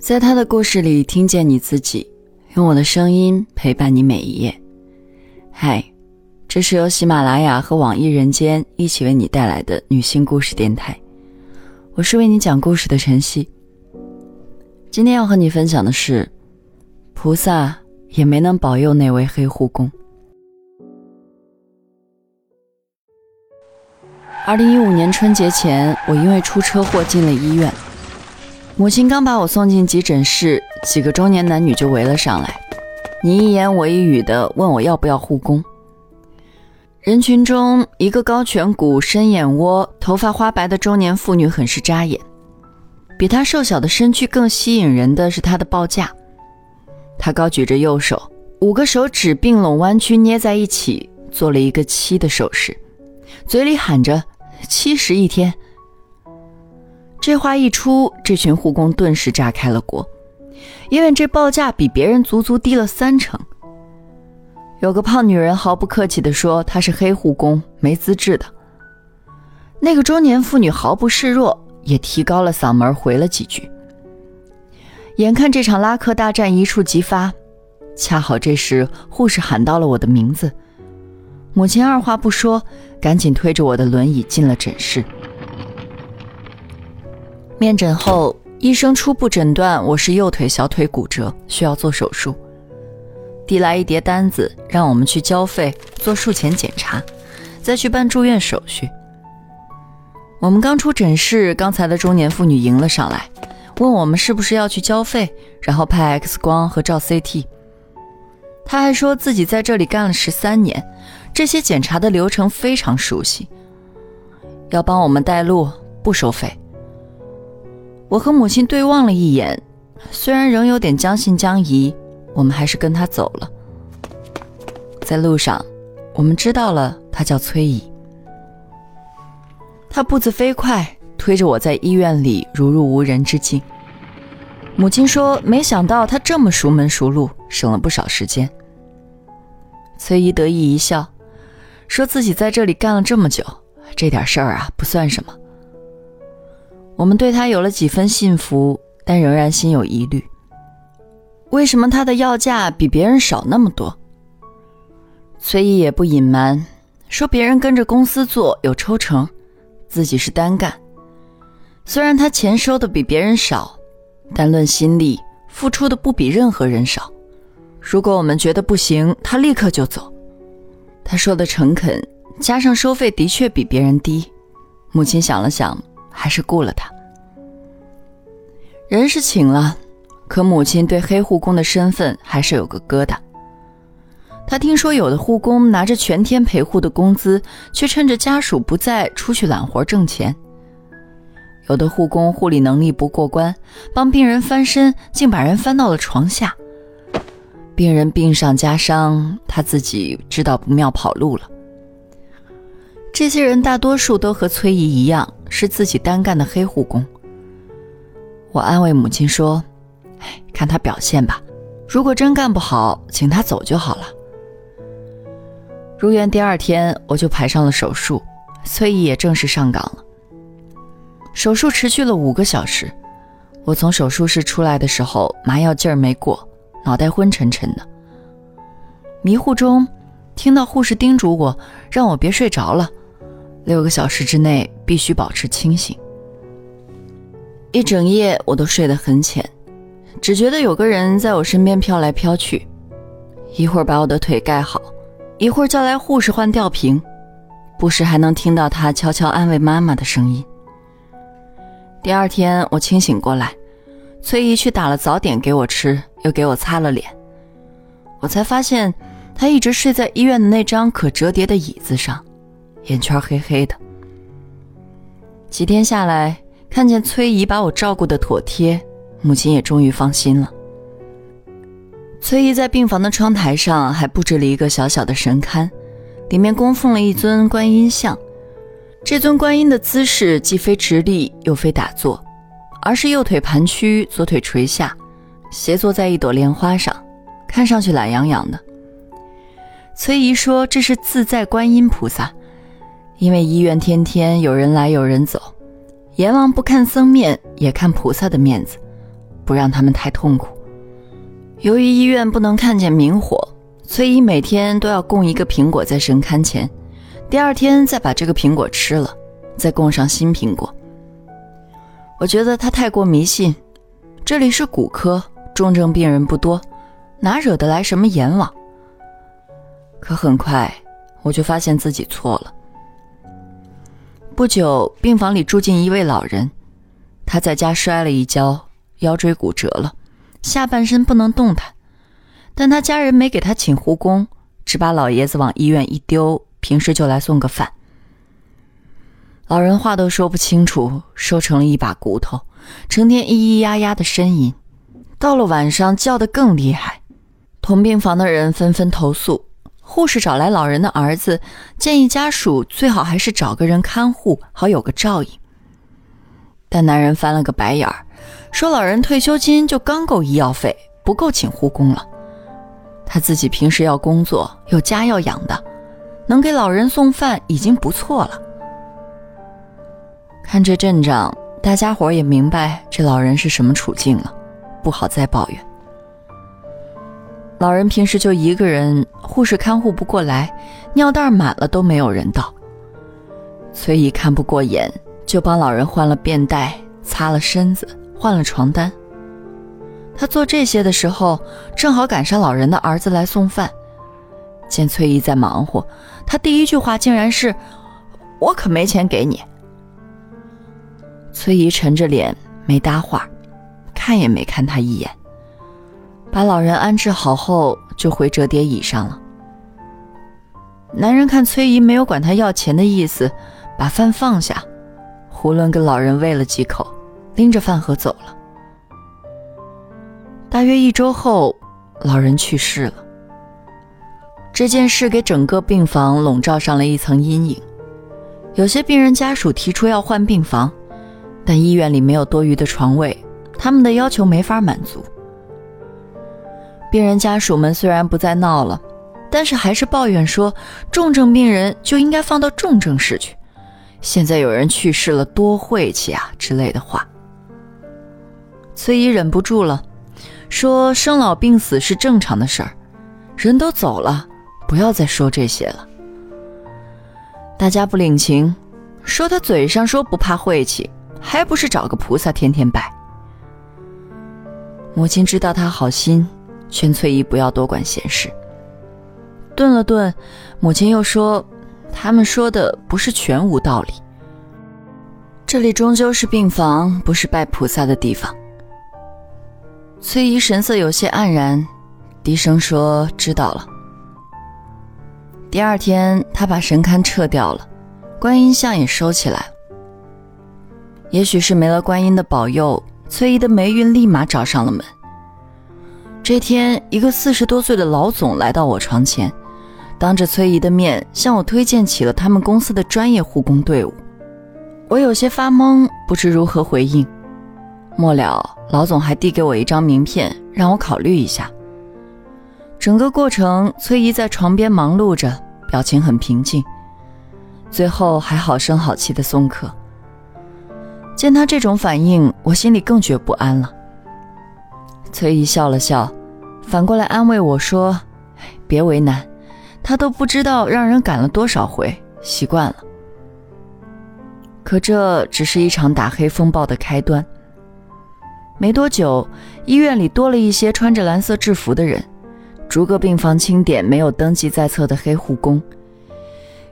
在他的故事里听见你自己，用我的声音陪伴你每一页。嗨，这是由喜马拉雅和网易人间一起为你带来的女性故事电台，我是为你讲故事的晨曦。今天要和你分享的是，菩萨也没能保佑那位黑护工。二零一五年春节前，我因为出车祸进了医院。母亲刚把我送进急诊室，几个中年男女就围了上来，你一言我一语的问我要不要护工。人群中，一个高颧骨、深眼窝、头发花白的中年妇女很是扎眼。比她瘦小的身躯更吸引人的是她的报价。她高举着右手，五个手指并拢弯曲捏在一起，做了一个七的手势，嘴里喊着“七十一天”。这话一出，这群护工顿时炸开了锅，因为这报价比别人足足低了三成。有个胖女人毫不客气地说：“她是黑护工，没资质的。”那个中年妇女毫不示弱，也提高了嗓门回了几句。眼看这场拉客大战一触即发，恰好这时护士喊到了我的名字，母亲二话不说，赶紧推着我的轮椅进了诊室。面诊后，医生初步诊断我是右腿小腿骨折，需要做手术。递来一叠单子，让我们去交费、做术前检查，再去办住院手续。我们刚出诊室，刚才的中年妇女迎了上来，问我们是不是要去交费，然后拍 X 光和照 CT。她还说自己在这里干了十三年，这些检查的流程非常熟悉，要帮我们带路，不收费。我和母亲对望了一眼，虽然仍有点将信将疑，我们还是跟他走了。在路上，我们知道了他叫崔姨。他步子飞快，推着我在医院里如入无人之境。母亲说：“没想到他这么熟门熟路，省了不少时间。”崔姨得意一笑，说自己在这里干了这么久，这点事儿啊不算什么。我们对他有了几分信服，但仍然心有疑虑。为什么他的要价比别人少那么多？崔毅也不隐瞒，说别人跟着公司做有抽成，自己是单干。虽然他钱收的比别人少，但论心力，付出的不比任何人少。如果我们觉得不行，他立刻就走。他说的诚恳，加上收费的确比别人低。母亲想了想。还是雇了他。人是请了，可母亲对黑护工的身份还是有个疙瘩。他听说有的护工拿着全天陪护的工资，却趁着家属不在出去揽活挣钱；有的护工护理能力不过关，帮病人翻身竟把人翻到了床下。病人病上加伤，他自己知道不妙，跑路了。这些人大多数都和崔姨一样，是自己单干的黑护工。我安慰母亲说：“哎，看他表现吧，如果真干不好，请他走就好了。”入院第二天，我就排上了手术，崔姨也正式上岗了。手术持续了五个小时，我从手术室出来的时候，麻药劲儿没过，脑袋昏沉沉的。迷糊中，听到护士叮嘱我，让我别睡着了。六个小时之内必须保持清醒。一整夜我都睡得很浅，只觉得有个人在我身边飘来飘去，一会儿把我的腿盖好，一会儿叫来护士换吊瓶，不时还能听到他悄悄安慰妈妈的声音。第二天我清醒过来，崔姨去打了早点给我吃，又给我擦了脸，我才发现他一直睡在医院的那张可折叠的椅子上。眼圈黑黑的。几天下来，看见崔姨把我照顾的妥帖，母亲也终于放心了。崔姨在病房的窗台上还布置了一个小小的神龛，里面供奉了一尊观音像。这尊观音的姿势既非直立，又非打坐，而是右腿盘曲，左腿垂下，斜坐在一朵莲花上，看上去懒洋洋的。崔姨说：“这是自在观音菩萨。”因为医院天天有人来有人走，阎王不看僧面也看菩萨的面子，不让他们太痛苦。由于医院不能看见明火，崔姨每天都要供一个苹果在神龛前，第二天再把这个苹果吃了，再供上新苹果。我觉得他太过迷信。这里是骨科，重症病人不多，哪惹得来什么阎王？可很快我就发现自己错了。不久，病房里住进一位老人，他在家摔了一跤，腰椎骨折了，下半身不能动弹。但他家人没给他请护工，只把老爷子往医院一丢，平时就来送个饭。老人话都说不清楚，瘦成了一把骨头，成天咿咿呀呀的呻吟，到了晚上叫得更厉害。同病房的人纷纷投诉。护士找来老人的儿子，建议家属最好还是找个人看护，好有个照应。但男人翻了个白眼儿，说老人退休金就刚够医药费，不够请护工了。他自己平时要工作，有家要养的，能给老人送饭已经不错了。看这阵仗，大家伙也明白这老人是什么处境了，不好再抱怨。老人平时就一个人，护士看护不过来，尿袋满了都没有人倒。崔姨看不过眼，就帮老人换了便袋，擦了身子，换了床单。他做这些的时候，正好赶上老人的儿子来送饭。见崔姨在忙活，他第一句话竟然是：“我可没钱给你。”崔姨沉着脸没搭话，看也没看他一眼。把老人安置好后，就回折叠椅上了。男人看崔姨没有管他要钱的意思，把饭放下，囫囵跟老人喂了几口，拎着饭盒走了。大约一周后，老人去世了。这件事给整个病房笼罩上了一层阴影。有些病人家属提出要换病房，但医院里没有多余的床位，他们的要求没法满足。病人家属们虽然不再闹了，但是还是抱怨说，重症病人就应该放到重症室去。现在有人去世了，多晦气啊之类的话。崔姨忍不住了，说：“生老病死是正常的事儿，人都走了，不要再说这些了。”大家不领情，说他嘴上说不怕晦气，还不是找个菩萨天天拜。母亲知道他好心。劝翠姨不要多管闲事。顿了顿，母亲又说：“他们说的不是全无道理。这里终究是病房，不是拜菩萨的地方。”崔姨神色有些黯然，低声说：“知道了。”第二天，他把神龛撤掉了，观音像也收起来。也许是没了观音的保佑，崔姨的霉运立马找上了门。这天，一个四十多岁的老总来到我床前，当着崔姨的面向我推荐起了他们公司的专业护工队伍。我有些发懵，不知如何回应。末了，老总还递给我一张名片，让我考虑一下。整个过程，崔姨在床边忙碌着，表情很平静，最后还好声好气的送客。见他这种反应，我心里更觉不安了。崔姨笑了笑，反过来安慰我说：“别为难，他都不知道让人赶了多少回，习惯了。可这只是一场打黑风暴的开端。没多久，医院里多了一些穿着蓝色制服的人，逐个病房清点没有登记在册的黑护工。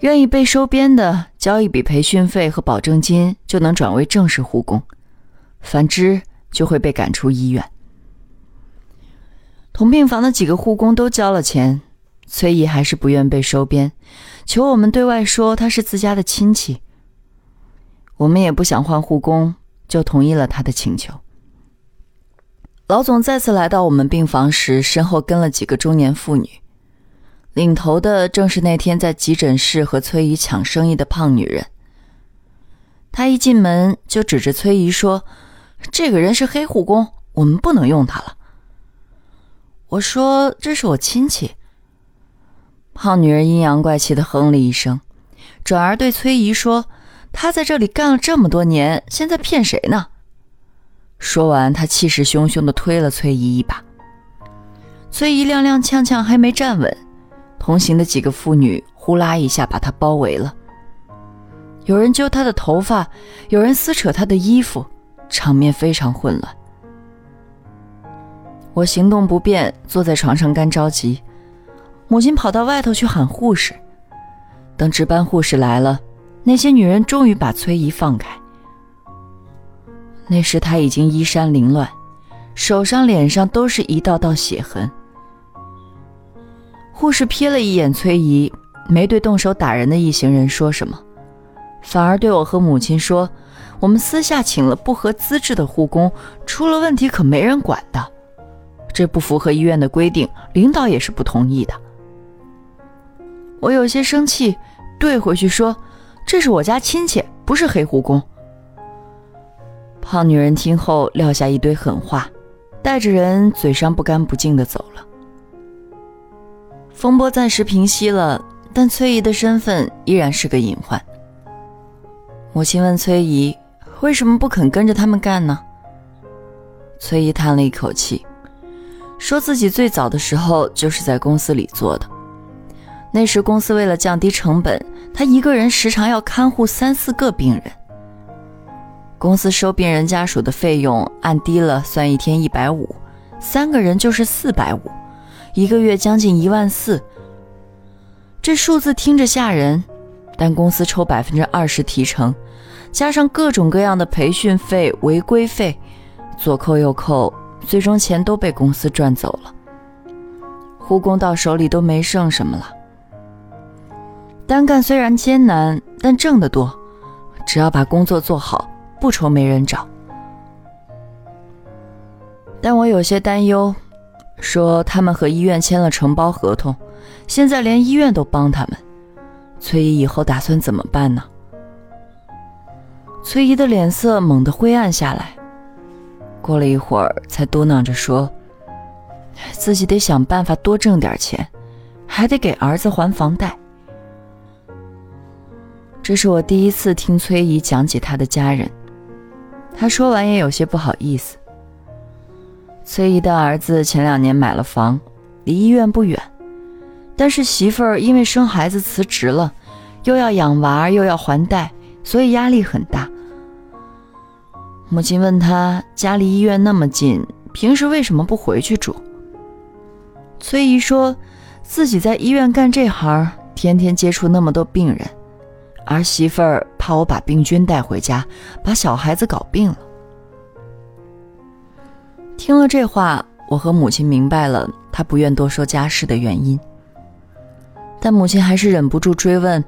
愿意被收编的，交一笔培训费和保证金就能转为正式护工；反之，就会被赶出医院。”同病房的几个护工都交了钱，崔姨还是不愿被收编，求我们对外说他是自家的亲戚。我们也不想换护工，就同意了他的请求。老总再次来到我们病房时，身后跟了几个中年妇女，领头的正是那天在急诊室和崔姨抢生意的胖女人。他一进门就指着崔姨说：“这个人是黑护工，我们不能用他了。”我说：“这是我亲戚。”胖女人阴阳怪气的哼了一声，转而对崔姨说：“她在这里干了这么多年，现在骗谁呢？”说完，她气势汹汹的推了崔姨一把。崔姨踉踉跄跄还没站稳，同行的几个妇女呼啦一下把她包围了。有人揪她的头发，有人撕扯她的衣服，场面非常混乱。我行动不便，坐在床上干着急。母亲跑到外头去喊护士。等值班护士来了，那些女人终于把崔姨放开。那时她已经衣衫凌乱，手上、脸上都是一道道血痕。护士瞥了一眼崔姨，没对动手打人的一行人说什么，反而对我和母亲说：“我们私下请了不合资质的护工，出了问题可没人管的，这不符合医院的规定，领导也是不同意的。”我有些生气，怼回去说：“这是我家亲戚，不是黑护工。”胖女人听后撂下一堆狠话，带着人嘴上不干不净的走了。风波暂时平息了，但崔姨的身份依然是个隐患。母亲问崔姨：“为什么不肯跟着他们干呢？”崔姨叹了一口气，说自己最早的时候就是在公司里做的。那时公司为了降低成本，他一个人时常要看护三四个病人。公司收病人家属的费用按低了算，一天一百五，三个人就是四百五。一个月将近一万四，这数字听着吓人，但公司抽百分之二十提成，加上各种各样的培训费、违规费，左扣右扣，最终钱都被公司赚走了。护工到手里都没剩什么了。单干虽然艰难，但挣得多，只要把工作做好，不愁没人找。但我有些担忧。说他们和医院签了承包合同，现在连医院都帮他们。崔姨以后打算怎么办呢？崔姨的脸色猛地灰暗下来，过了一会儿才嘟囔着说：“自己得想办法多挣点钱，还得给儿子还房贷。”这是我第一次听崔姨讲起她的家人，她说完也有些不好意思。崔姨的儿子前两年买了房，离医院不远，但是媳妇儿因为生孩子辞职了，又要养娃又要还贷，所以压力很大。母亲问他家离医院那么近，平时为什么不回去住？崔姨说自己在医院干这行，天天接触那么多病人，儿媳妇儿怕我把病菌带回家，把小孩子搞病了。听了这话，我和母亲明白了他不愿多说家事的原因。但母亲还是忍不住追问：“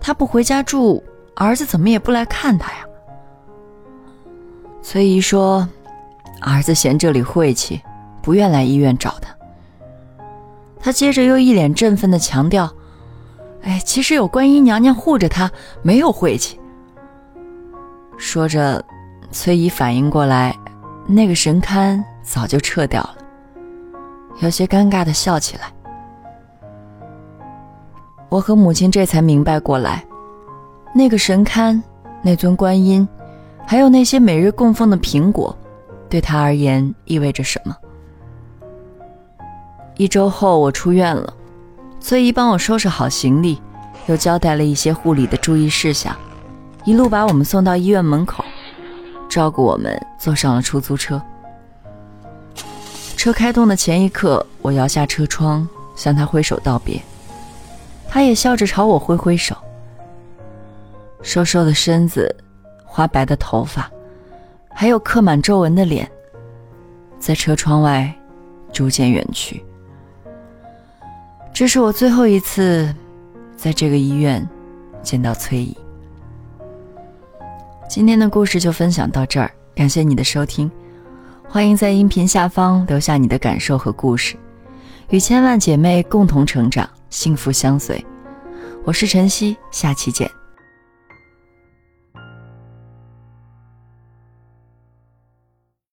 他不回家住，儿子怎么也不来看他呀？”崔姨说：“儿子嫌这里晦气，不愿来医院找他。”他接着又一脸振奋地强调：“哎，其实有观音娘娘护着他，没有晦气。”说着，崔姨反应过来。那个神龛早就撤掉了，有些尴尬的笑起来。我和母亲这才明白过来，那个神龛、那尊观音，还有那些每日供奉的苹果，对他而言意味着什么。一周后，我出院了，崔姨帮我收拾好行李，又交代了一些护理的注意事项，一路把我们送到医院门口。照顾我们，坐上了出租车。车开动的前一刻，我摇下车窗，向他挥手道别。他也笑着朝我挥挥手。瘦瘦的身子，花白的头发，还有刻满皱纹的脸，在车窗外逐渐远去。这是我最后一次在这个医院见到崔姨。今天的故事就分享到这儿，感谢你的收听，欢迎在音频下方留下你的感受和故事，与千万姐妹共同成长，幸福相随。我是晨曦，下期见。